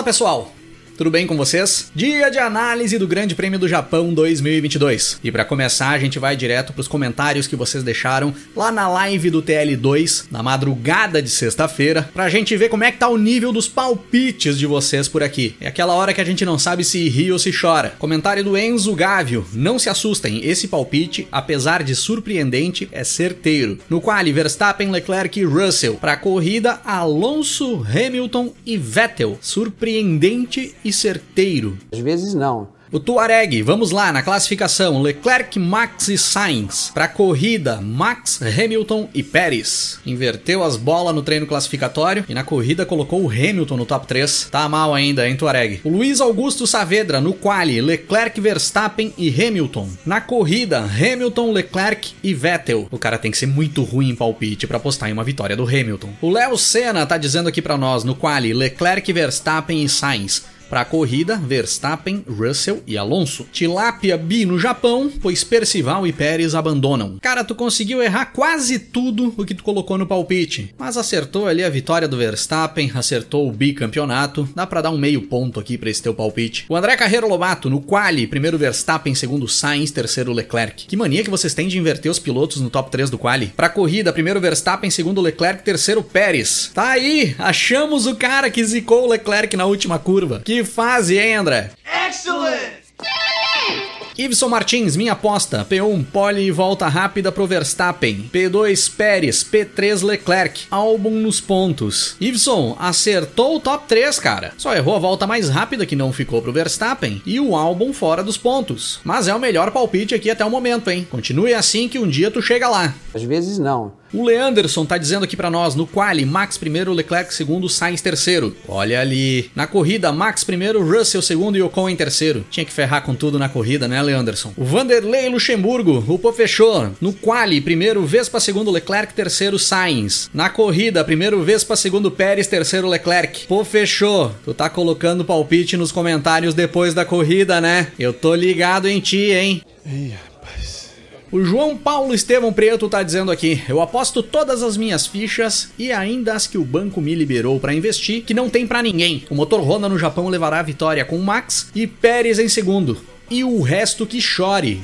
Fala pessoal, tudo bem com vocês? Dia de análise do Grande Prêmio do Japão 2022. E para começar, a gente vai direto para os comentários que vocês deixaram lá na live do TL2 na madrugada de sexta-feira, pra gente ver como é que tá o nível dos palpites de vocês por aqui. É aquela hora que a gente não sabe se ri ou se chora. Comentário do Enzo Gávio: "Não se assustem, esse palpite, apesar de surpreendente, é certeiro. No quali Verstappen, Leclerc e Russell. Para corrida, Alonso, Hamilton e Vettel. Surpreendente e certeiro. Às vezes não. O Tuareg, vamos lá na classificação: Leclerc, Max e Sainz. Para corrida, Max, Hamilton e Pérez. Inverteu as bolas no treino classificatório e na corrida colocou o Hamilton no top 3. Tá mal ainda, hein, Tuareg? O Luiz Augusto Saavedra no quali, Leclerc, Verstappen e Hamilton. Na corrida, Hamilton, Leclerc e Vettel. O cara tem que ser muito ruim em palpite para apostar em uma vitória do Hamilton. O Léo Senna tá dizendo aqui para nós no quali, Leclerc, Verstappen e Sainz. Para a corrida, Verstappen, Russell e Alonso. Tilápia bi no Japão, pois Percival e Pérez abandonam. Cara, tu conseguiu errar quase tudo o que tu colocou no palpite, mas acertou ali a vitória do Verstappen, acertou o bicampeonato. Dá para dar um meio ponto aqui para esse teu palpite. O André Carreiro Lobato no quali, primeiro Verstappen, segundo Sainz, terceiro Leclerc. Que mania que vocês têm de inverter os pilotos no top 3 do quali. Para corrida, primeiro Verstappen, segundo Leclerc, terceiro Pérez. Tá aí, achamos o cara que zicou o Leclerc na última curva. Que fase, hein, André? Excellent! Iveson Martins, minha aposta. P1, pole e volta rápida pro Verstappen. P2, Pérez. P3, Leclerc. Álbum nos pontos. Iveson acertou o top 3, cara. Só errou a volta mais rápida que não ficou pro Verstappen e o álbum fora dos pontos. Mas é o melhor palpite aqui até o momento, hein? Continue assim que um dia tu chega lá. Às vezes não. O Leanderson tá dizendo aqui para nós, no quali, Max primeiro, Leclerc segundo, Sainz terceiro. Olha ali. Na corrida, Max primeiro, Russell segundo e Ocon em terceiro. Tinha que ferrar com tudo na corrida, né, Leanderson? O Vanderlei Luxemburgo, o Pô fechou. No quali, primeiro, Vespa segundo, Leclerc terceiro, Sainz. Na corrida, primeiro, Vespa segundo, Pérez terceiro, Leclerc. Pô fechou. Tu tá colocando palpite nos comentários depois da corrida, né? Eu tô ligado em ti, hein? Ih. O João Paulo Estevão Preto tá dizendo aqui: Eu aposto todas as minhas fichas e ainda as que o banco me liberou para investir, que não tem para ninguém. O motor Honda no Japão levará a vitória com Max e Pérez em segundo. E o resto que chore.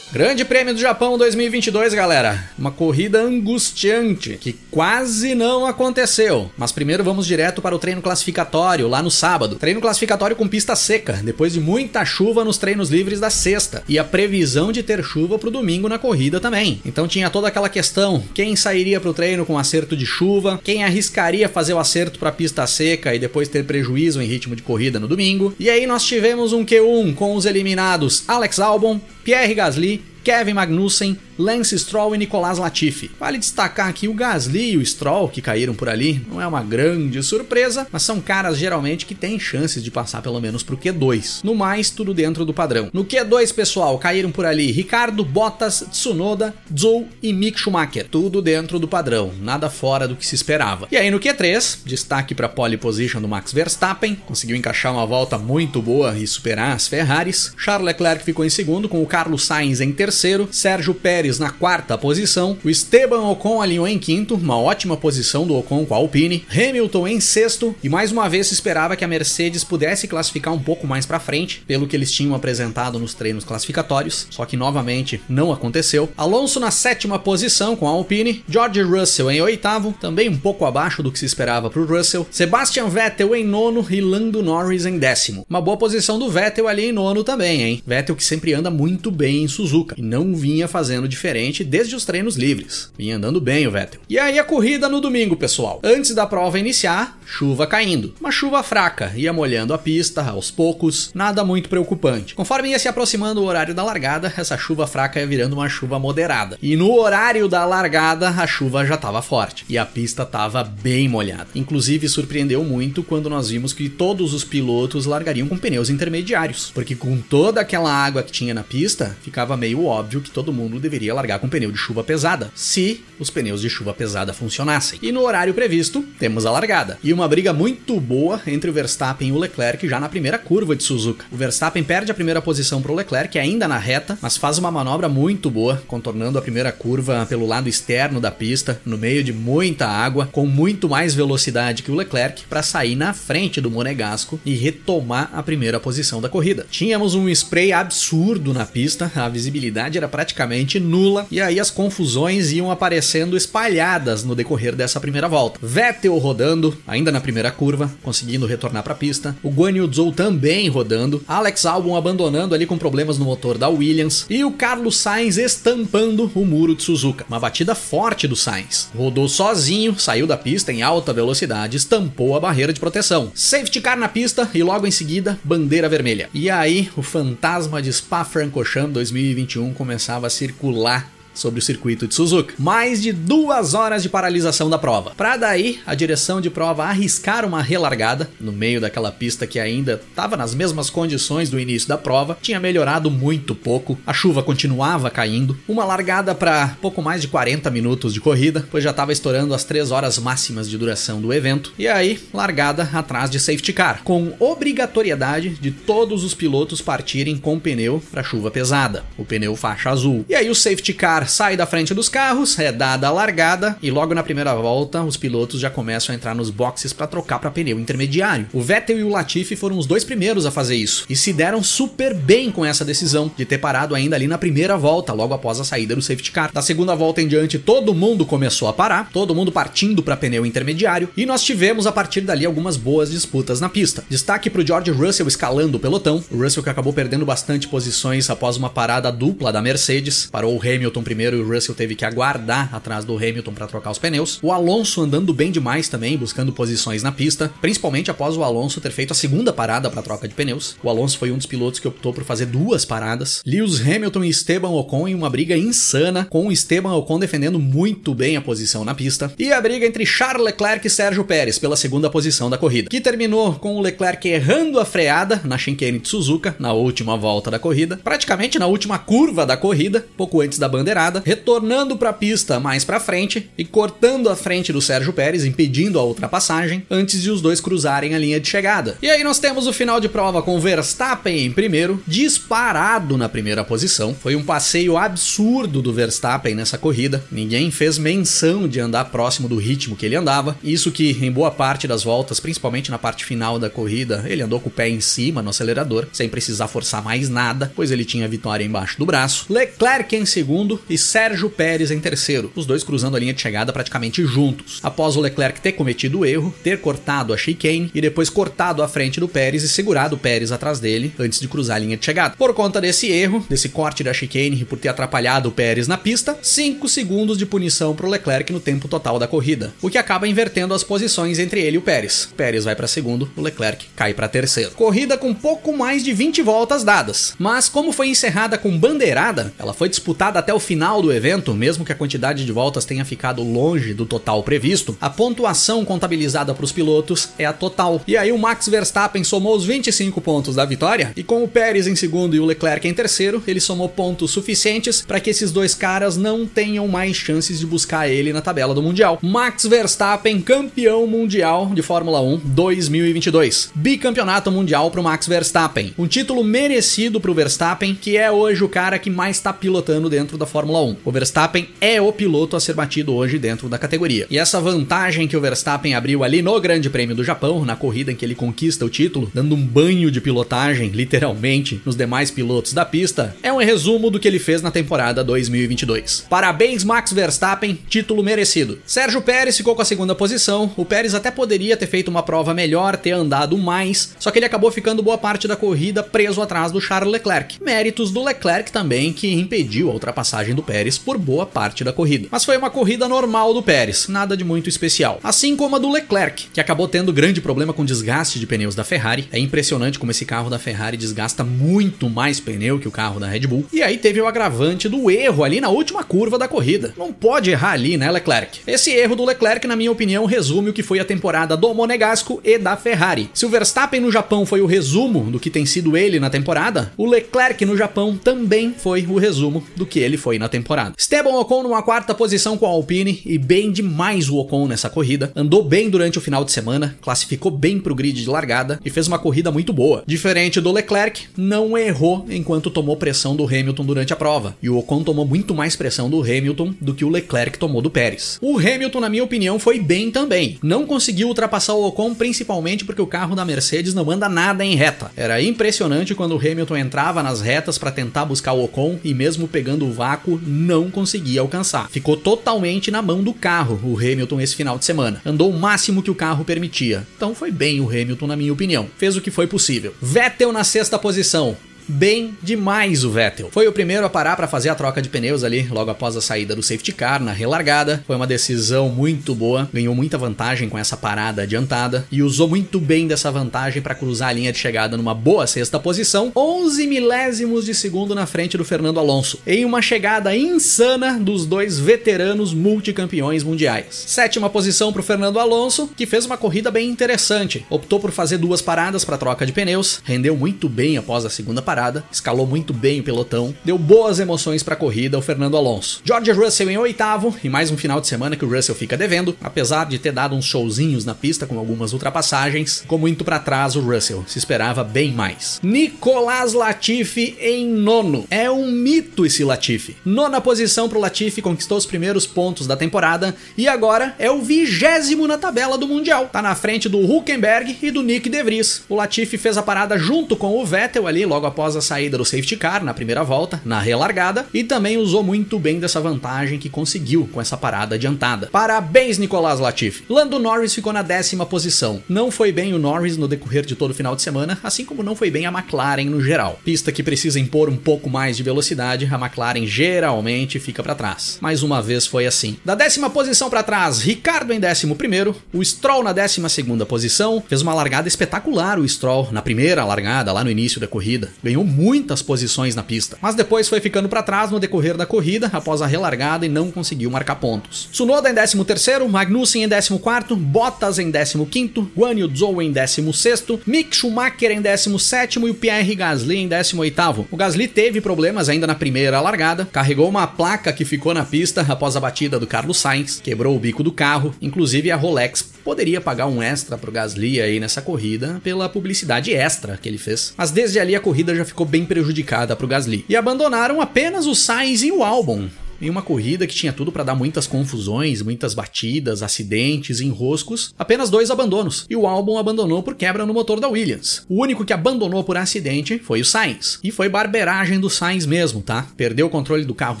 Grande Prêmio do Japão 2022, galera. Uma corrida angustiante que quase não aconteceu. Mas primeiro vamos direto para o treino classificatório lá no sábado. Treino classificatório com pista seca, depois de muita chuva nos treinos livres da sexta e a previsão de ter chuva para o domingo na corrida também. Então tinha toda aquela questão: quem sairia para o treino com acerto de chuva, quem arriscaria fazer o acerto para pista seca e depois ter prejuízo em ritmo de corrida no domingo. E aí nós tivemos um Q1 com os eliminados Alex Albon, Pierre Gasly, Kevin Magnussen, Lance Stroll e Nicolas Latifi. Vale destacar aqui o Gasly e o Stroll que caíram por ali, não é uma grande surpresa, mas são caras geralmente que têm chances de passar pelo menos pro Q2. No mais, tudo dentro do padrão. No Q2, pessoal, caíram por ali Ricardo, Bottas, Tsunoda, Zhou e Mick Schumacher. Tudo dentro do padrão, nada fora do que se esperava. E aí no Q3, destaque para pole position do Max Verstappen, conseguiu encaixar uma volta muito boa e superar as Ferraris. Charles Leclerc ficou em segundo com o Carlos Sainz em terceiro, Sérgio Pérez Pérez na quarta posição, o Esteban Ocon alinhou em quinto, uma ótima posição do Ocon com a Alpine, Hamilton em sexto e mais uma vez se esperava que a Mercedes pudesse classificar um pouco mais para frente, pelo que eles tinham apresentado nos treinos classificatórios, só que novamente não aconteceu. Alonso na sétima posição com a Alpine, George Russell em oitavo, também um pouco abaixo do que se esperava para o Russell, Sebastian Vettel em nono e Lando Norris em décimo. Uma boa posição do Vettel ali em nono também, hein? Vettel que sempre anda muito bem em Suzuka e não vinha fazendo diferente desde os treinos livres. Vinha andando bem o Vettel. E aí a corrida no domingo, pessoal. Antes da prova iniciar, chuva caindo. Uma chuva fraca, ia molhando a pista aos poucos, nada muito preocupante. Conforme ia se aproximando o horário da largada, essa chuva fraca ia virando uma chuva moderada. E no horário da largada, a chuva já estava forte e a pista estava bem molhada. Inclusive surpreendeu muito quando nós vimos que todos os pilotos largariam com pneus intermediários, porque com toda aquela água que tinha na pista, ficava meio óbvio que todo mundo deveria largar com pneu de chuva pesada, se os pneus de chuva pesada funcionassem. E no horário previsto, temos a largada. E uma briga muito boa entre o Verstappen e o Leclerc já na primeira curva de Suzuka. O Verstappen perde a primeira posição para o Leclerc ainda na reta, mas faz uma manobra muito boa, contornando a primeira curva pelo lado externo da pista, no meio de muita água, com muito mais velocidade que o Leclerc para sair na frente do Monegasco e retomar a primeira posição da corrida. Tínhamos um spray absurdo na pista, a visibilidade era praticamente nula e aí as confusões iam aparecendo espalhadas no decorrer dessa primeira volta. Vettel rodando, ainda na primeira curva, conseguindo retornar para a pista. O Guan Yu Zhou também rodando. Alex Albon abandonando ali com problemas no motor da Williams. E o Carlos Sainz estampando o muro de Suzuka. Uma batida forte do Sainz. Rodou sozinho, saiu da pista em alta velocidade, estampou a barreira de proteção. Safety car na pista e logo em seguida, bandeira vermelha. E aí, o fantasma de Spa-Francorchamps 2021 começava a circular sobre o circuito de Suzuka. Mais de duas horas de paralisação da prova. Para daí, a direção de prova arriscar uma relargada no meio daquela pista que ainda estava nas mesmas condições do início da prova, tinha melhorado muito pouco, a chuva continuava caindo, uma largada para pouco mais de 40 minutos de corrida, pois já estava estourando as 3 horas máximas de duração do evento, e aí, largada atrás de safety car, com obrigatoriedade de todos os pilotos partirem com pneu para chuva pesada, o pneu faixa azul. E aí o safety car sai da frente dos carros, é dada a largada e logo na primeira volta os pilotos já começam a entrar nos boxes para trocar para pneu intermediário. O Vettel e o Latifi foram os dois primeiros a fazer isso e se deram super bem com essa decisão de ter parado ainda ali na primeira volta, logo após a saída do safety car. Da segunda volta em diante, todo mundo começou a parar, todo mundo partindo para pneu intermediário e nós tivemos a partir dali algumas boas disputas na pista. Destaque para o George Russell escalando o pelotão, o Russell que acabou perdendo bastante posições após uma parada dupla da Mercedes, parou o Hamilton primeiro e o Russell teve que aguardar atrás do Hamilton para trocar os pneus. O Alonso andando bem demais também, buscando posições na pista, principalmente após o Alonso ter feito a segunda parada para troca de pneus. O Alonso foi um dos pilotos que optou por fazer duas paradas. Lewis Hamilton e Esteban Ocon em uma briga insana, com o Esteban Ocon defendendo muito bem a posição na pista. E a briga entre Charles Leclerc e Sérgio Pérez pela segunda posição da corrida, que terminou com o Leclerc errando a freada na chicane de Suzuka na última volta da corrida, praticamente na última curva da corrida, pouco antes da bandeirada, retornando para a pista mais para frente e cortando a frente do Sérgio Pérez, impedindo a ultrapassagem antes de os dois cruzarem a linha de chegada. E aí nós temos o final de prova com Verstappen em primeiro, disparado na primeira posição. Foi um passeio absurdo do Verstappen nessa corrida. Ninguém fez menção de andar próximo do ritmo que ele andava. Isso que em boa parte das voltas, principalmente na parte final da corrida, ele andou com o pé em cima no acelerador, sem precisar forçar mais nada, pois ele tinha a vitória embaixo do braço. Leclerc em segundo e Sérgio Pérez em terceiro, os dois cruzando a linha de chegada praticamente juntos. Após o Leclerc ter cometido o erro, ter cortado a chicane e depois cortado a frente do Pérez e segurado o Pérez atrás dele antes de cruzar a linha de chegada. Por conta desse erro, desse corte da chicane e por ter atrapalhado o Pérez na pista, 5 segundos de punição para o Leclerc no tempo total da corrida, o que acaba invertendo as posições entre ele e o Pérez. O Pérez vai para segundo, o Leclerc cai para terceiro. Corrida com pouco mais de 20 voltas dadas, mas como foi encerrada com bandeirada, ela foi disputada até o final do evento, mesmo que a quantidade de voltas tenha ficado longe do total previsto, a pontuação contabilizada para os pilotos é a total. E aí o Max Verstappen somou os 25 pontos da vitória, e com o Pérez em segundo e o Leclerc em terceiro, ele somou pontos suficientes para que esses dois caras não tenham mais chances de buscar ele na tabela do Mundial. Max Verstappen, campeão mundial de Fórmula 1 2022. Bicampeonato mundial para o Max Verstappen. Um título merecido para o Verstappen, que é hoje o cara que mais está pilotando dentro da Fórmula 1. O Verstappen é o piloto a ser batido hoje dentro da categoria. E essa vantagem que o Verstappen abriu ali no Grande Prêmio do Japão, na corrida em que ele conquista o título, dando um banho de pilotagem, literalmente, nos demais pilotos da pista, é um resumo do que ele fez na temporada 2022. Parabéns, Max Verstappen, título merecido. Sérgio Pérez ficou com a segunda posição. O Pérez até poderia ter feito uma prova melhor, ter andado mais, só que ele acabou ficando boa parte da corrida preso atrás do Charles Leclerc. Méritos do Leclerc também, que impediu a ultrapassagem do Pérez por boa parte da corrida. Mas foi uma corrida normal do Pérez, nada de muito especial. Assim como a do Leclerc, que acabou tendo grande problema com desgaste de pneus da Ferrari. É impressionante como esse carro da Ferrari desgasta muito mais pneu que o carro da Red Bull. E aí teve o agravante do erro ali na última curva da corrida. Não pode errar ali, né, Leclerc? Esse erro do Leclerc, na minha opinião, resume o que foi a temporada do Monegasco e da Ferrari. Se o Verstappen no Japão foi o resumo do que tem sido ele na temporada, o Leclerc no Japão também foi o resumo do que ele foi na temporada. Esteban Ocon numa quarta posição com a Alpine e bem demais o Ocon nessa corrida. Andou bem durante o final de semana, classificou bem pro grid de largada e fez uma corrida muito boa. Diferente do Leclerc, não errou enquanto tomou pressão do Hamilton durante a prova. E o Ocon tomou muito mais pressão do Hamilton do que o Leclerc tomou do Pérez. O Hamilton, na minha opinião, foi bem também. Não conseguiu ultrapassar o Ocon principalmente porque o carro da Mercedes não anda nada em reta. Era impressionante quando o Hamilton entrava nas retas para tentar buscar o Ocon e mesmo pegando o vácuo não conseguia alcançar. Ficou totalmente na mão do carro o Hamilton esse final de semana. Andou o máximo que o carro permitia. Então foi bem o Hamilton na minha opinião. Fez o que foi possível. Vettel na sexta posição bem demais o Vettel. Foi o primeiro a parar para fazer a troca de pneus ali logo após a saída do safety car na relargada. Foi uma decisão muito boa, ganhou muita vantagem com essa parada adiantada e usou muito bem dessa vantagem para cruzar a linha de chegada numa boa sexta posição, 11 milésimos de segundo na frente do Fernando Alonso, em uma chegada insana dos dois veteranos multicampeões mundiais. Sétima posição para o Fernando Alonso, que fez uma corrida bem interessante. Optou por fazer duas paradas para troca de pneus, rendeu muito bem após a segunda parada parada, escalou muito bem o pelotão, deu boas emoções para a corrida o Fernando Alonso. George Russell em oitavo, e mais um final de semana que o Russell fica devendo, apesar de ter dado uns showzinhos na pista com algumas ultrapassagens, ficou muito para trás o Russell, se esperava bem mais. Nicolas Latifi em nono. É um mito esse Latifi. Nona posição pro Latifi, conquistou os primeiros pontos da temporada e agora é o vigésimo na tabela do Mundial. Tá na frente do Huckenberg e do Nick De Vries. O Latifi fez a parada junto com o Vettel ali logo após após a saída do safety car na primeira volta, na relargada, e também usou muito bem dessa vantagem que conseguiu com essa parada adiantada. Parabéns, Nicolas Latifi! Lando Norris ficou na décima posição. Não foi bem o Norris no decorrer de todo o final de semana, assim como não foi bem a McLaren no geral. Pista que precisa impor um pouco mais de velocidade, a McLaren geralmente fica para trás. Mais uma vez foi assim. Da décima posição para trás, Ricardo em décimo primeiro, o Stroll na décima segunda posição, fez uma largada espetacular o Stroll na primeira largada lá no início da corrida. Ganhou ganhou muitas posições na pista, mas depois foi ficando para trás no decorrer da corrida após a relargada e não conseguiu marcar pontos. Tsunoda em 13º, Magnussen em 14º, Bottas em 15º, Guan Yu Zhou em 16º, Mick Schumacher em 17º e o Pierre Gasly em 18º. O Gasly teve problemas ainda na primeira largada, carregou uma placa que ficou na pista após a batida do Carlos Sainz, quebrou o bico do carro, inclusive a Rolex poderia pagar um extra pro Gasly aí nessa corrida pela publicidade extra que ele fez. Mas desde ali a corrida já ficou bem prejudicada pro Gasly. E abandonaram apenas o Sainz e o Albon em uma corrida que tinha tudo para dar muitas confusões, muitas batidas, acidentes, enroscos, apenas dois abandonos. E o álbum abandonou por quebra no motor da Williams. O único que abandonou por acidente foi o Sainz. E foi barberagem do Sainz mesmo, tá? Perdeu o controle do carro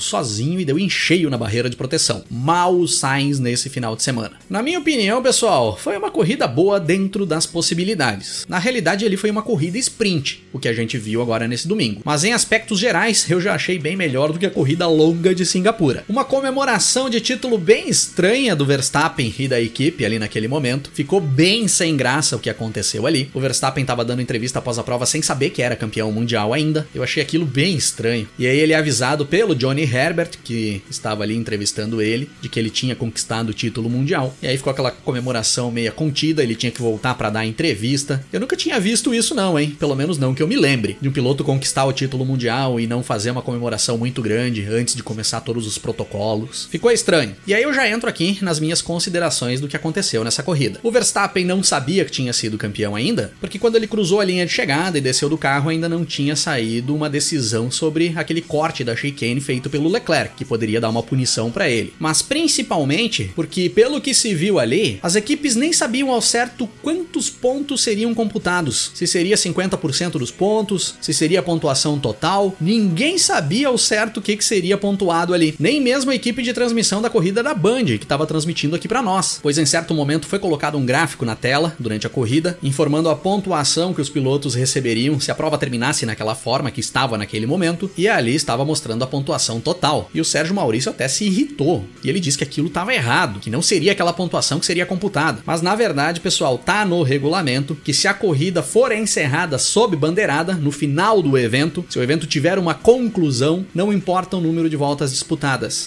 sozinho e deu em cheio na barreira de proteção. Mal o Sainz nesse final de semana. Na minha opinião, pessoal, foi uma corrida boa dentro das possibilidades. Na realidade, ele foi uma corrida sprint, o que a gente viu agora nesse domingo. Mas em aspectos gerais, eu já achei bem melhor do que a corrida longa de Singapura pura. Uma comemoração de título bem estranha do Verstappen e da equipe ali naquele momento. Ficou bem sem graça o que aconteceu ali. O Verstappen estava dando entrevista após a prova sem saber que era campeão mundial ainda. Eu achei aquilo bem estranho. E aí ele é avisado pelo Johnny Herbert, que estava ali entrevistando ele, de que ele tinha conquistado o título mundial. E aí ficou aquela comemoração meia contida, ele tinha que voltar para dar entrevista. Eu nunca tinha visto isso não, hein? Pelo menos não que eu me lembre. De um piloto conquistar o título mundial e não fazer uma comemoração muito grande antes de começar todos todos os protocolos. Ficou estranho. E aí eu já entro aqui nas minhas considerações do que aconteceu nessa corrida. O Verstappen não sabia que tinha sido campeão ainda, porque quando ele cruzou a linha de chegada e desceu do carro ainda não tinha saído uma decisão sobre aquele corte da chicane feito pelo Leclerc, que poderia dar uma punição para ele. Mas principalmente porque pelo que se viu ali, as equipes nem sabiam ao certo quantos pontos seriam computados. Se seria 50% dos pontos, se seria a pontuação total, ninguém sabia ao certo o que, que seria pontuado ali ali. Nem mesmo a equipe de transmissão da corrida da Band, que estava transmitindo aqui para nós. Pois em certo momento foi colocado um gráfico na tela durante a corrida, informando a pontuação que os pilotos receberiam se a prova terminasse naquela forma que estava naquele momento, e ali estava mostrando a pontuação total. E o Sérgio Maurício até se irritou, e ele disse que aquilo estava errado, que não seria aquela pontuação que seria computada. Mas na verdade, pessoal, tá no regulamento que se a corrida for encerrada sob bandeirada no final do evento, se o evento tiver uma conclusão, não importa o número de voltas disputadas,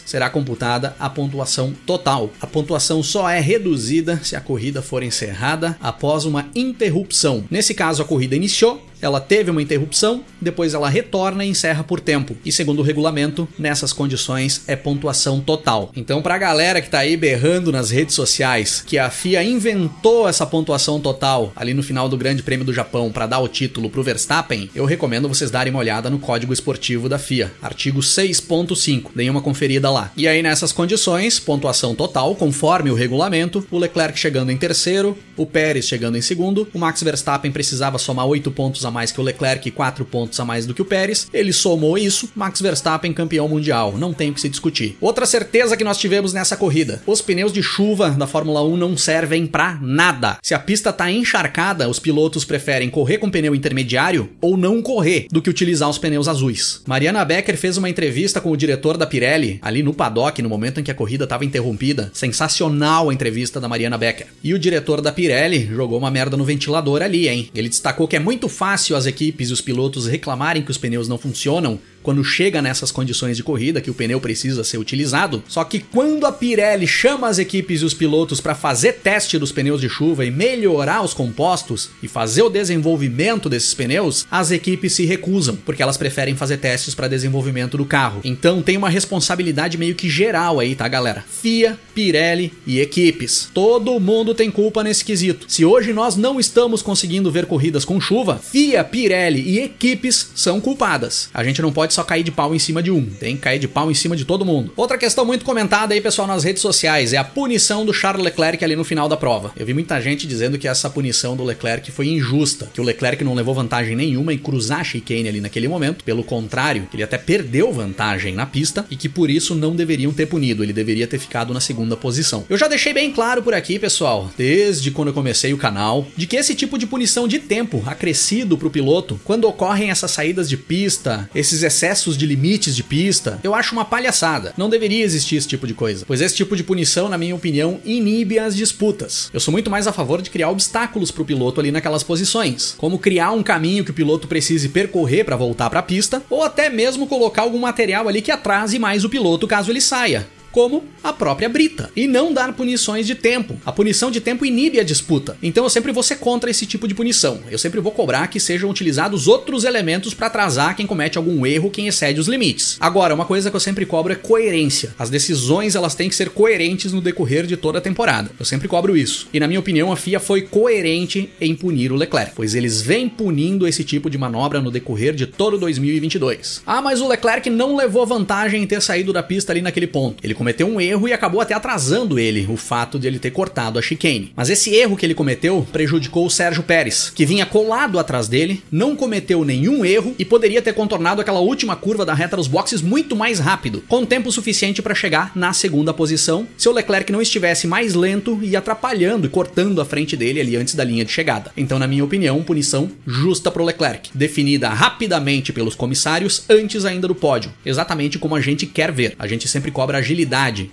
será computada a pontuação total. A pontuação só é reduzida se a corrida for encerrada após uma interrupção. Nesse caso, a corrida iniciou, ela teve uma interrupção, depois ela retorna e encerra por tempo. E segundo o regulamento, nessas condições é pontuação total. Então, pra galera que tá aí berrando nas redes sociais que a FIA inventou essa pontuação total ali no final do Grande Prêmio do Japão para dar o título pro Verstappen, eu recomendo vocês darem uma olhada no código esportivo da FIA, artigo 6.5. Deem uma conferida lá. E aí nessas condições, pontuação total, conforme o regulamento, o Leclerc chegando em terceiro, o Pérez chegando em segundo, o Max Verstappen precisava somar 8 pontos a mais que o Leclerc e 4 pontos a mais do que o Pérez. Ele somou isso, Max Verstappen campeão mundial, não tem o que se discutir. Outra certeza que nós tivemos nessa corrida: os pneus de chuva da Fórmula 1 não servem para nada. Se a pista tá encharcada, os pilotos preferem correr com pneu intermediário ou não correr do que utilizar os pneus azuis. Mariana Becker fez uma entrevista com o diretor da Pirelli ali no paddock no momento em que a corrida estava interrompida. Sensacional a entrevista da Mariana Becker. E o diretor da Pirelli jogou uma merda no ventilador ali, hein? Ele destacou que é muito fácil as equipes e os pilotos reclamarem que os pneus não funcionam quando chega nessas condições de corrida que o pneu precisa ser utilizado. Só que quando a Pirelli chama as equipes e os pilotos para fazer teste dos pneus de chuva e melhorar os compostos e fazer o desenvolvimento desses pneus, as equipes se recusam, porque elas preferem fazer testes para desenvolvimento do carro. Então tem uma responsabilidade meio que geral aí, tá, galera? FIA, Pirelli e equipes. Todo mundo tem culpa nesse quesito. Se hoje nós não estamos conseguindo ver corridas com chuva, FIA, Pirelli e equipes são culpadas. A gente não pode só cair de pau em cima de um, tem que cair de pau em cima de todo mundo. Outra questão muito comentada aí, pessoal, nas redes sociais é a punição do Charles Leclerc ali no final da prova. Eu vi muita gente dizendo que essa punição do Leclerc foi injusta, que o Leclerc não levou vantagem nenhuma em cruzar a chicane ali naquele momento, pelo contrário, ele até perdeu vantagem na pista e que por isso não deveriam ter punido, ele deveria ter ficado na segunda posição. Eu já deixei bem claro por aqui, pessoal, desde quando eu comecei o canal, de que esse tipo de punição de tempo acrescido pro piloto, quando ocorrem essas saídas de pista, esses excessos de limites de pista, eu acho uma palhaçada. Não deveria existir esse tipo de coisa, pois esse tipo de punição, na minha opinião, inibe as disputas. Eu sou muito mais a favor de criar obstáculos para o piloto ali naquelas posições, como criar um caminho que o piloto precise percorrer para voltar para a pista, ou até mesmo colocar algum material ali que atrase mais o piloto caso ele saia como a própria brita, e não dar punições de tempo. A punição de tempo inibe a disputa. Então eu sempre vou ser contra esse tipo de punição. Eu sempre vou cobrar que sejam utilizados outros elementos para atrasar quem comete algum erro, quem excede os limites. Agora, uma coisa que eu sempre cobro é coerência. As decisões elas têm que ser coerentes no decorrer de toda a temporada. Eu sempre cobro isso. E na minha opinião, a FIA foi coerente em punir o Leclerc, pois eles vêm punindo esse tipo de manobra no decorrer de todo 2022. Ah, mas o Leclerc não levou vantagem em ter saído da pista ali naquele ponto. Ele cometeu um erro e acabou até atrasando ele, o fato de ele ter cortado a chicane. Mas esse erro que ele cometeu prejudicou o Sérgio Pérez, que vinha colado atrás dele, não cometeu nenhum erro e poderia ter contornado aquela última curva da reta dos boxes muito mais rápido, com tempo suficiente para chegar na segunda posição, se o Leclerc não estivesse mais lento e atrapalhando e cortando a frente dele ali antes da linha de chegada. Então, na minha opinião, punição justa para o Leclerc, definida rapidamente pelos comissários antes ainda do pódio, exatamente como a gente quer ver. A gente sempre cobra agilidade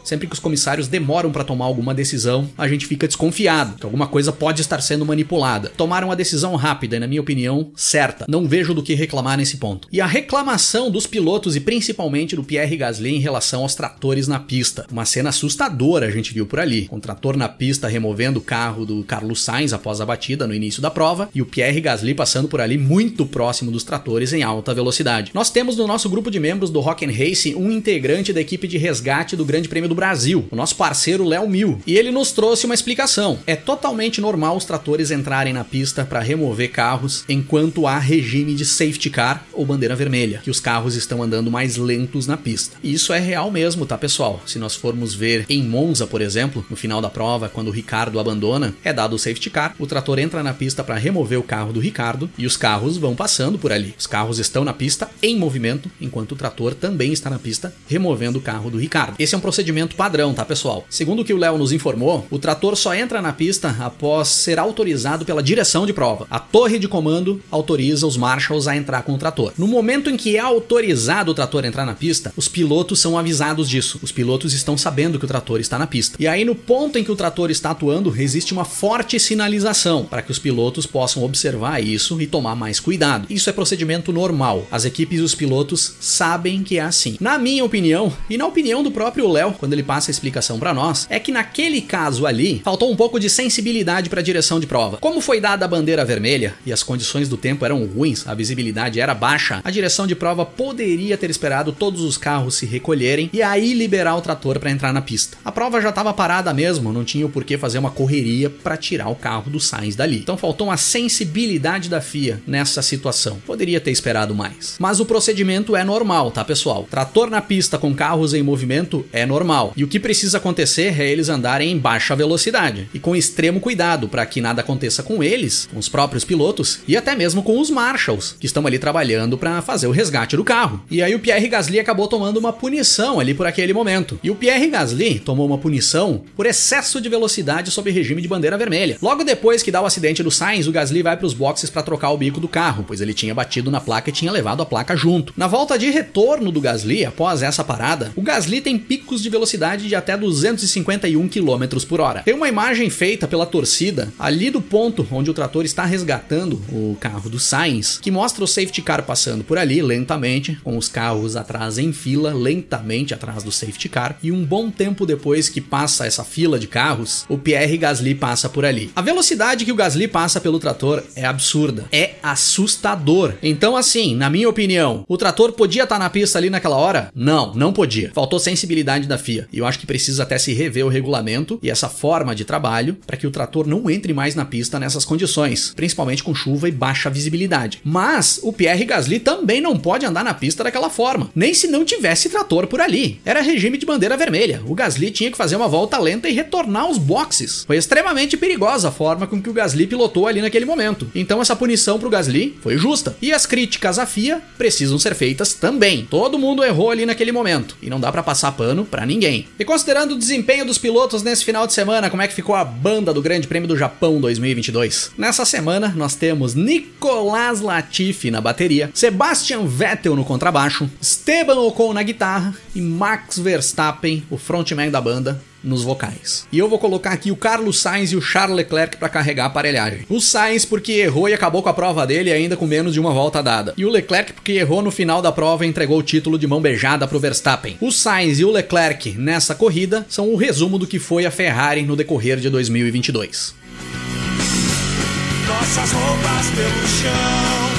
Sempre que os comissários demoram para tomar alguma decisão, a gente fica desconfiado que alguma coisa pode estar sendo manipulada. Tomaram uma decisão rápida e, na minha opinião, certa. Não vejo do que reclamar nesse ponto. E a reclamação dos pilotos e principalmente do Pierre Gasly em relação aos tratores na pista. Uma cena assustadora a gente viu por ali. O trator na pista removendo o carro do Carlos Sainz após a batida no início da prova e o Pierre Gasly passando por ali muito próximo dos tratores em alta velocidade. Nós temos no nosso grupo de membros do Rock and um integrante da equipe de resgate do do Grande Prêmio do Brasil, o nosso parceiro Léo Mil. E ele nos trouxe uma explicação. É totalmente normal os tratores entrarem na pista para remover carros enquanto há regime de safety car ou bandeira vermelha, que os carros estão andando mais lentos na pista. E isso é real mesmo, tá, pessoal? Se nós formos ver em Monza, por exemplo, no final da prova, quando o Ricardo abandona, é dado o safety car, o trator entra na pista para remover o carro do Ricardo e os carros vão passando por ali. Os carros estão na pista em movimento, enquanto o trator também está na pista removendo o carro do Ricardo. Esse é um procedimento padrão, tá, pessoal? Segundo o que o Léo nos informou, o trator só entra na pista após ser autorizado pela direção de prova. A torre de comando autoriza os marshals a entrar com o trator. No momento em que é autorizado o trator entrar na pista, os pilotos são avisados disso. Os pilotos estão sabendo que o trator está na pista. E aí, no ponto em que o trator está atuando, existe uma forte sinalização para que os pilotos possam observar isso e tomar mais cuidado. Isso é procedimento normal. As equipes e os pilotos sabem que é assim. Na minha opinião, e na opinião do próprio Léo, quando ele passa a explicação para nós, é que naquele caso ali faltou um pouco de sensibilidade para a direção de prova. Como foi dada a bandeira vermelha e as condições do tempo eram ruins, a visibilidade era baixa, a direção de prova poderia ter esperado todos os carros se recolherem e aí liberar o trator para entrar na pista. A prova já estava parada mesmo, não tinha o porquê fazer uma correria para tirar o carro do Sainz dali. Então faltou uma sensibilidade da FIA nessa situação. Poderia ter esperado mais. Mas o procedimento é normal, tá, pessoal? Trator na pista com carros em movimento é normal. E o que precisa acontecer é eles andarem em baixa velocidade e com extremo cuidado para que nada aconteça com eles, com os próprios pilotos e até mesmo com os marshals que estão ali trabalhando para fazer o resgate do carro. E aí o Pierre Gasly acabou tomando uma punição ali por aquele momento. E o Pierre Gasly tomou uma punição por excesso de velocidade sob regime de bandeira vermelha. Logo depois que dá o acidente do Sainz, o Gasly vai para os boxes para trocar o bico do carro, pois ele tinha batido na placa e tinha levado a placa junto. Na volta de retorno do Gasly, após essa parada, o Gasly tem picos de velocidade de até 251 km por hora. Tem uma imagem feita pela torcida ali do ponto onde o trator está resgatando o carro do Sainz, que mostra o safety car passando por ali lentamente, com os carros atrás em fila, lentamente atrás do safety car, e um bom tempo depois que passa essa fila de carros, o Pierre Gasly passa por ali. A velocidade que o Gasly passa pelo trator é absurda, é assustador. Então, assim, na minha opinião, o trator podia estar na pista ali naquela hora? Não, não podia. Faltou sensibilidade da FIA. E eu acho que precisa até se rever o regulamento e essa forma de trabalho para que o trator não entre mais na pista nessas condições, principalmente com chuva e baixa visibilidade. Mas o Pierre Gasly também não pode andar na pista daquela forma, nem se não tivesse trator por ali. Era regime de bandeira vermelha. O Gasly tinha que fazer uma volta lenta e retornar aos boxes. Foi extremamente perigosa a forma com que o Gasly pilotou ali naquele momento. Então essa punição pro Gasly foi justa. E as críticas à FIA precisam ser feitas também. Todo mundo errou ali naquele momento e não dá para passar pano para ninguém. E considerando o desempenho dos pilotos nesse final de semana, como é que ficou a banda do Grande Prêmio do Japão 2022? Nessa semana nós temos Nicolas Latifi na bateria, Sebastian Vettel no contrabaixo, Esteban Ocon na guitarra e Max Verstappen, o frontman da banda, nos vocais. E eu vou colocar aqui o Carlos Sainz e o Charles Leclerc para carregar a aparelhagem. O Sainz porque errou e acabou com a prova dele ainda com menos de uma volta dada. E o Leclerc porque errou no final da prova e entregou o título de mão beijada pro Verstappen. O Sainz e o Leclerc nessa corrida são o resumo do que foi a Ferrari no decorrer de 2022. Nossas roupas pelo chão,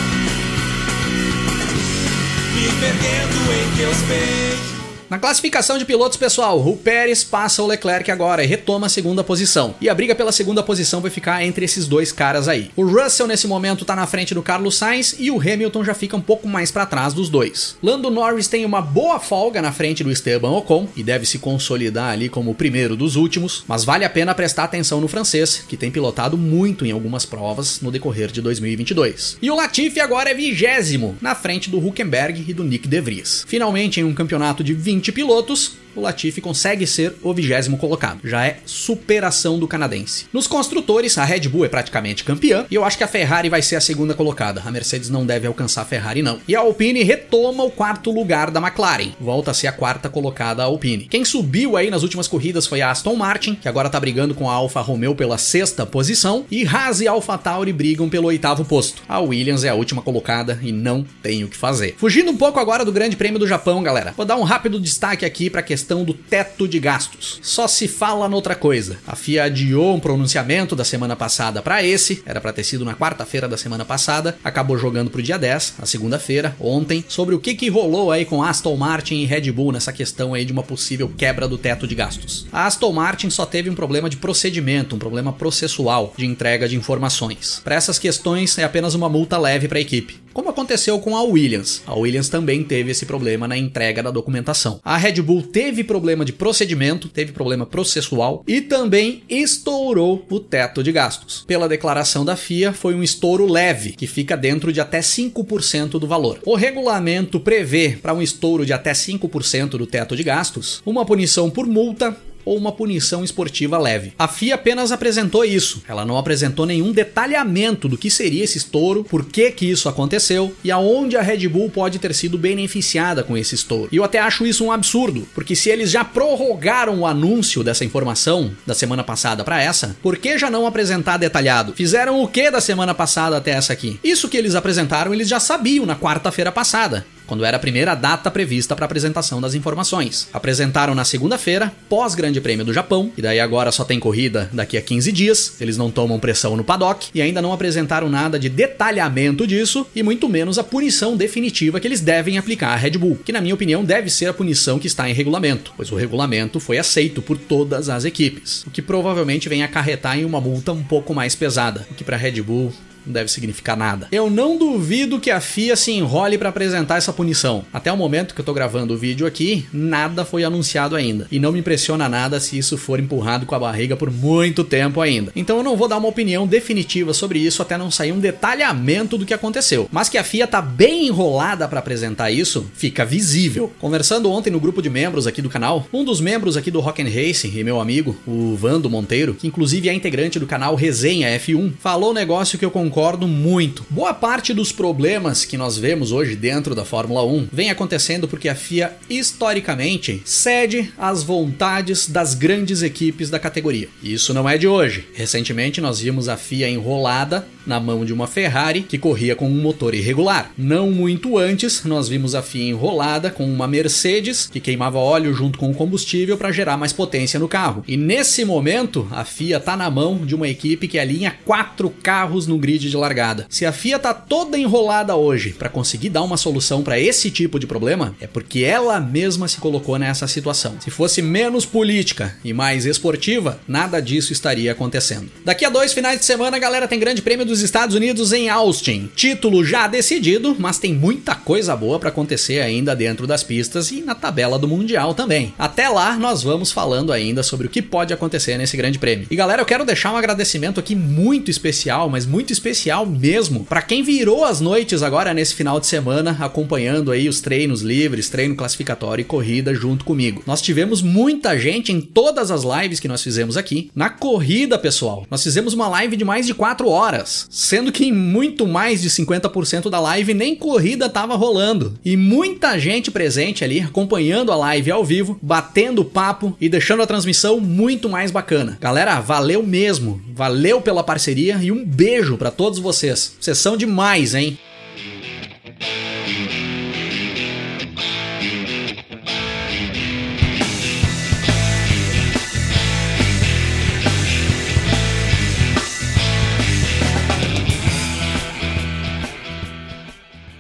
me perdendo em teus beijos. Na classificação de pilotos, pessoal, o Pérez passa o Leclerc agora e retoma a segunda posição. E a briga pela segunda posição vai ficar entre esses dois caras aí. O Russell nesse momento tá na frente do Carlos Sainz e o Hamilton já fica um pouco mais para trás dos dois. Lando Norris tem uma boa folga na frente do Esteban Ocon e deve se consolidar ali como o primeiro dos últimos, mas vale a pena prestar atenção no francês, que tem pilotado muito em algumas provas no decorrer de 2022. E o Latifi agora é vigésimo, na frente do Huckenberg e do Nick De Vries. Finalmente, em um campeonato de 20 pilotos, o Latifi consegue ser o vigésimo colocado. Já é superação do canadense. Nos construtores, a Red Bull é praticamente campeã e eu acho que a Ferrari vai ser a segunda colocada. A Mercedes não deve alcançar a Ferrari, não. E a Alpine retoma o quarto lugar da McLaren. Volta a ser a quarta colocada a Alpine. Quem subiu aí nas últimas corridas foi a Aston Martin, que agora tá brigando com a Alfa Romeo pela sexta posição, e Haas e Alfa Tauri brigam pelo oitavo posto. A Williams é a última colocada e não tem o que fazer. Fugindo um pouco agora do Grande Prêmio do Japão, galera. Vou dar um rápido destaque aqui para questão questão do teto de gastos. Só se fala noutra coisa. A FIA adiou um pronunciamento da semana passada para esse, era para ter sido na quarta-feira da semana passada, acabou jogando pro dia 10, a segunda-feira, ontem, sobre o que que rolou aí com Aston Martin e Red Bull nessa questão aí de uma possível quebra do teto de gastos. A Aston Martin só teve um problema de procedimento, um problema processual de entrega de informações. Para essas questões é apenas uma multa leve para a equipe como aconteceu com a Williams. A Williams também teve esse problema na entrega da documentação. A Red Bull teve problema de procedimento, teve problema processual e também estourou o teto de gastos. Pela declaração da FIA, foi um estouro leve, que fica dentro de até 5% do valor. O regulamento prevê, para um estouro de até 5% do teto de gastos, uma punição por multa ou uma punição esportiva leve. A FIA apenas apresentou isso. Ela não apresentou nenhum detalhamento do que seria esse estouro, por que que isso aconteceu e aonde a Red Bull pode ter sido beneficiada com esse estouro. E eu até acho isso um absurdo, porque se eles já prorrogaram o anúncio dessa informação da semana passada para essa, por que já não apresentar detalhado? Fizeram o que da semana passada até essa aqui? Isso que eles apresentaram, eles já sabiam na quarta-feira passada quando era a primeira data prevista para apresentação das informações. Apresentaram na segunda-feira, pós-Grande Prêmio do Japão, e daí agora só tem corrida daqui a 15 dias, eles não tomam pressão no paddock, e ainda não apresentaram nada de detalhamento disso, e muito menos a punição definitiva que eles devem aplicar à Red Bull, que na minha opinião deve ser a punição que está em regulamento, pois o regulamento foi aceito por todas as equipes, o que provavelmente vem acarretar em uma multa um pouco mais pesada, o que para a Red Bull não deve significar nada. Eu não duvido que a FIA se enrole para apresentar essa punição. Até o momento que eu tô gravando o vídeo aqui, nada foi anunciado ainda. E não me impressiona nada se isso for empurrado com a barriga por muito tempo ainda. Então eu não vou dar uma opinião definitiva sobre isso até não sair um detalhamento do que aconteceu. Mas que a FIA tá bem enrolada para apresentar isso, fica visível. Conversando ontem no grupo de membros aqui do canal, um dos membros aqui do Rock and Racing e meu amigo, o Vando Monteiro, que inclusive é integrante do canal Resenha F1, falou um negócio que eu concordo concordo muito. Boa parte dos problemas que nós vemos hoje dentro da Fórmula 1 vem acontecendo porque a FIA, historicamente, cede às vontades das grandes equipes da categoria. Isso não é de hoje. Recentemente nós vimos a FIA enrolada na mão de uma Ferrari que corria com um motor irregular. Não muito antes, nós vimos a FIA enrolada com uma Mercedes que queimava óleo junto com o combustível para gerar mais potência no carro. E nesse momento, a FIA está na mão de uma equipe que alinha quatro carros no grid de largada. Se a FIA tá toda enrolada hoje para conseguir dar uma solução para esse tipo de problema, é porque ela mesma se colocou nessa situação. Se fosse menos política e mais esportiva, nada disso estaria acontecendo. Daqui a dois finais de semana, galera, tem Grande Prêmio dos Estados Unidos em Austin. Título já decidido, mas tem muita coisa boa para acontecer ainda dentro das pistas e na tabela do Mundial também. Até lá, nós vamos falando ainda sobre o que pode acontecer nesse Grande Prêmio. E galera, eu quero deixar um agradecimento aqui muito especial, mas muito especial mesmo para quem virou as noites agora nesse final de semana acompanhando aí os treinos livres, treino classificatório e corrida junto comigo. Nós tivemos muita gente em todas as lives que nós fizemos aqui. Na corrida, pessoal, nós fizemos uma live de mais de 4 horas, sendo que em muito mais de 50% da live nem corrida tava rolando. E muita gente presente ali acompanhando a live ao vivo, batendo papo e deixando a transmissão muito mais bacana. Galera, valeu mesmo. Valeu pela parceria e um beijo para todos vocês. Vocês são demais, hein?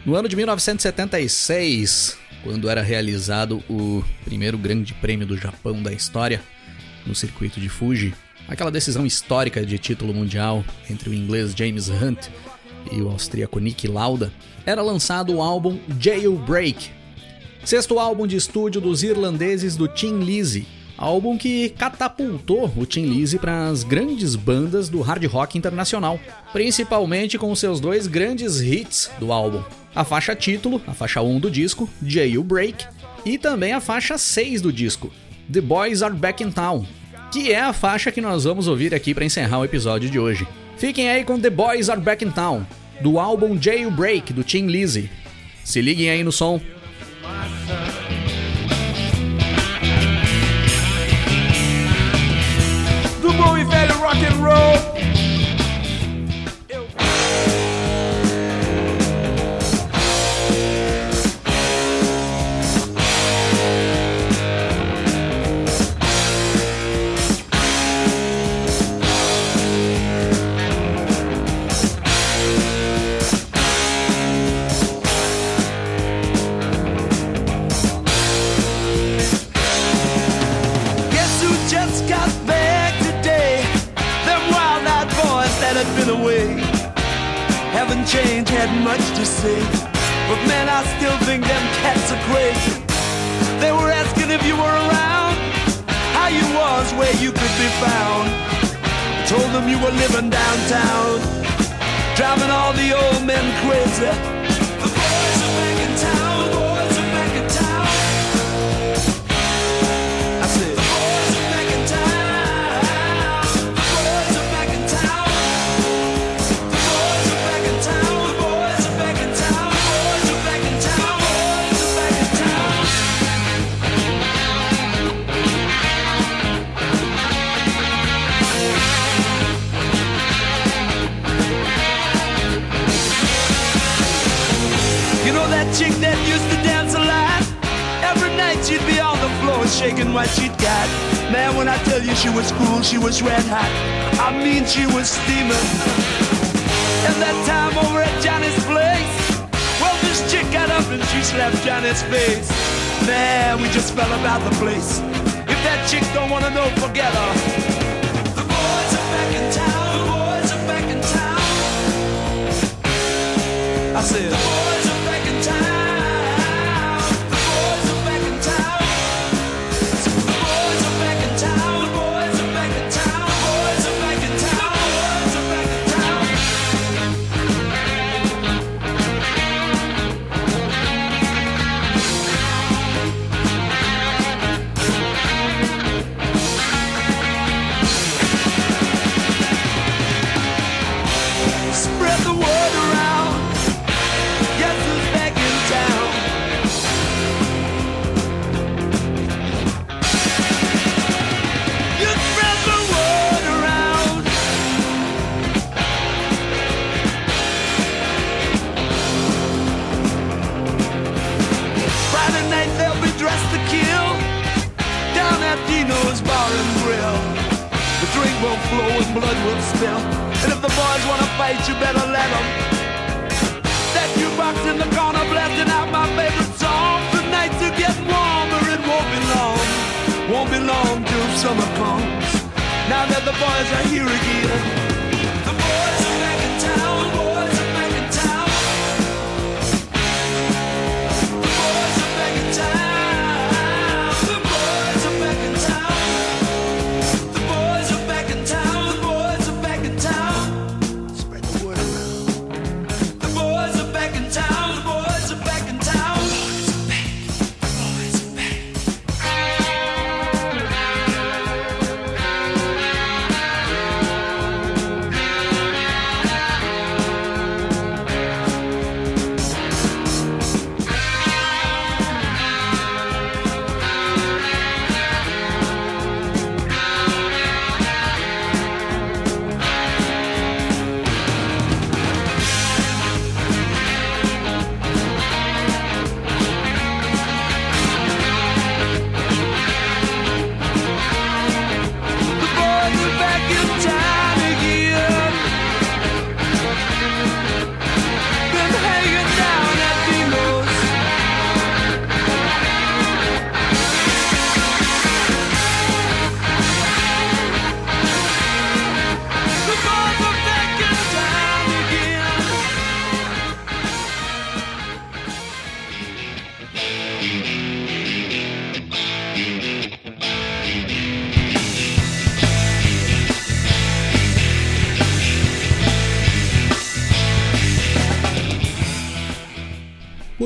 No ano de 1976, quando era realizado o primeiro Grande Prêmio do Japão da história no circuito de Fuji, Aquela decisão histórica de título mundial entre o inglês James Hunt e o austríaco Nick Lauda, era lançado o álbum Jailbreak, sexto álbum de estúdio dos irlandeses do Tim Lizzy, álbum que catapultou o Tim Lizzy para as grandes bandas do hard rock internacional, principalmente com seus dois grandes hits do álbum, a faixa título, a faixa 1 do disco, Jailbreak, e também a faixa 6 do disco, The Boys Are Back in Town, que é a faixa que nós vamos ouvir aqui para encerrar o episódio de hoje. Fiquem aí com The Boys Are Back in Town, do álbum Jailbreak do Tim Lizzy. Se liguem aí no som. Do bom e velho rock and roll. she was cool, she was red hot. I mean, she was steaming. And that time over at Johnny's place, well, this chick got up and she slapped Johnny's face. Man, we just fell about the place. If that chick don't wanna know, forget her. The boys are back in town. The boys are back in town. I said.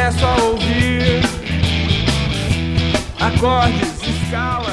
É começo a ouvir acordes, escalas.